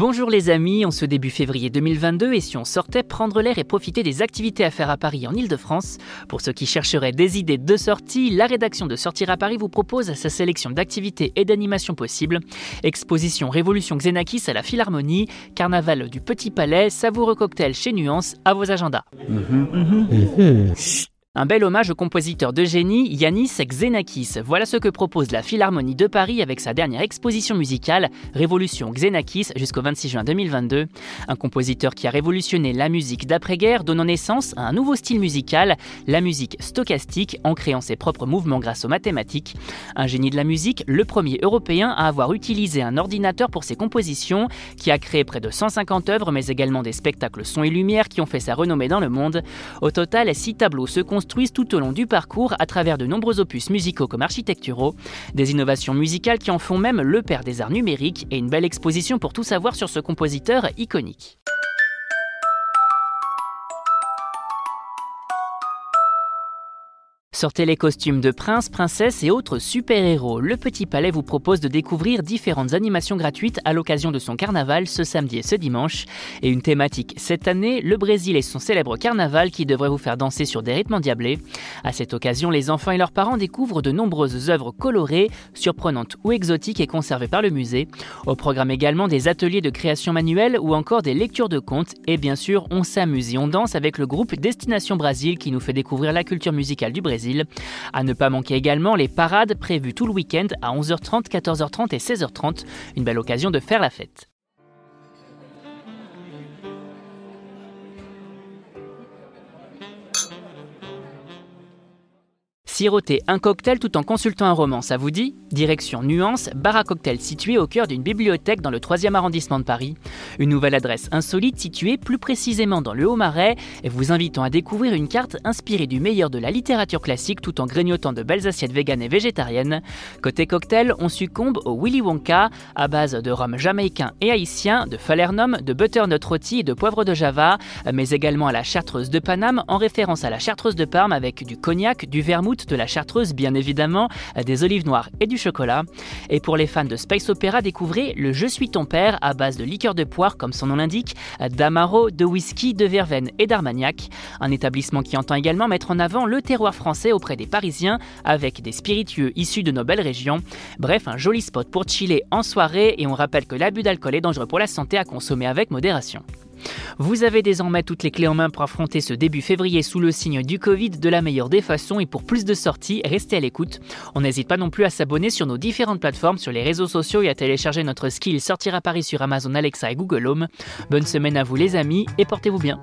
Bonjour les amis, on se début février 2022 et si on sortait prendre l'air et profiter des activités à faire à Paris en Ile-de-France Pour ceux qui chercheraient des idées de sortie, la rédaction de Sortir à Paris vous propose sa sélection d'activités et d'animations possibles. Exposition Révolution Xenakis à la Philharmonie, Carnaval du Petit Palais, savoureux cocktail chez Nuance, à vos agendas. Mhm. Mhm. Un bel hommage au compositeur de génie Yanis Xenakis. Voilà ce que propose la Philharmonie de Paris avec sa dernière exposition musicale, Révolution Xenakis, jusqu'au 26 juin 2022. Un compositeur qui a révolutionné la musique d'après-guerre, donnant naissance à un nouveau style musical, la musique stochastique, en créant ses propres mouvements grâce aux mathématiques. Un génie de la musique, le premier européen à avoir utilisé un ordinateur pour ses compositions, qui a créé près de 150 œuvres, mais également des spectacles son et lumière qui ont fait sa renommée dans le monde. Au total, six tableaux se construisent tout au long du parcours à travers de nombreux opus musicaux comme architecturaux, des innovations musicales qui en font même le père des arts numériques et une belle exposition pour tout savoir sur ce compositeur iconique. Sortez les costumes de princes, princesses et autres super-héros. Le Petit Palais vous propose de découvrir différentes animations gratuites à l'occasion de son carnaval ce samedi et ce dimanche. Et une thématique cette année, le Brésil et son célèbre carnaval qui devrait vous faire danser sur des rythmes endiablés. À cette occasion, les enfants et leurs parents découvrent de nombreuses œuvres colorées, surprenantes ou exotiques et conservées par le musée. Au programme également des ateliers de création manuelle ou encore des lectures de contes. Et bien sûr, on s'amuse et on danse avec le groupe Destination Brésil qui nous fait découvrir la culture musicale du Brésil. À ne pas manquer également les parades prévues tout le week-end à 11h30, 14h30 et 16h30. Une belle occasion de faire la fête. Siroter un cocktail tout en consultant un roman, ça vous dit? Direction Nuance, bar à cocktail situé au cœur d'une bibliothèque dans le 3e arrondissement de Paris. Une nouvelle adresse insolite située plus précisément dans le Haut-Marais et vous invitant à découvrir une carte inspirée du meilleur de la littérature classique tout en grignotant de belles assiettes véganes et végétariennes. Côté cocktail, on succombe au Willy Wonka à base de rhum jamaïcain et haïtien, de falernum, de butternut rôti et de poivre de Java, mais également à la chartreuse de Paname en référence à la chartreuse de Parme avec du cognac, du vermouth, de la chartreuse bien évidemment, des olives noires et du chocolat. Et pour les fans de Space Opera, découvrez le Je suis ton père à base de liqueur de poire comme son nom l'indique, d'amaro, de whisky, de verveine et d'armagnac. Un établissement qui entend également mettre en avant le terroir français auprès des Parisiens avec des spiritueux issus de nos belles régions. Bref, un joli spot pour chiller en soirée et on rappelle que l'abus d'alcool est dangereux pour la santé à consommer avec modération. Vous avez désormais toutes les clés en main pour affronter ce début février sous le signe du Covid de la meilleure des façons et pour plus de sorties, restez à l'écoute. On n'hésite pas non plus à s'abonner sur nos différentes plateformes, sur les réseaux sociaux et à télécharger notre skill Sortir à Paris sur Amazon Alexa et Google Home. Bonne semaine à vous les amis et portez-vous bien.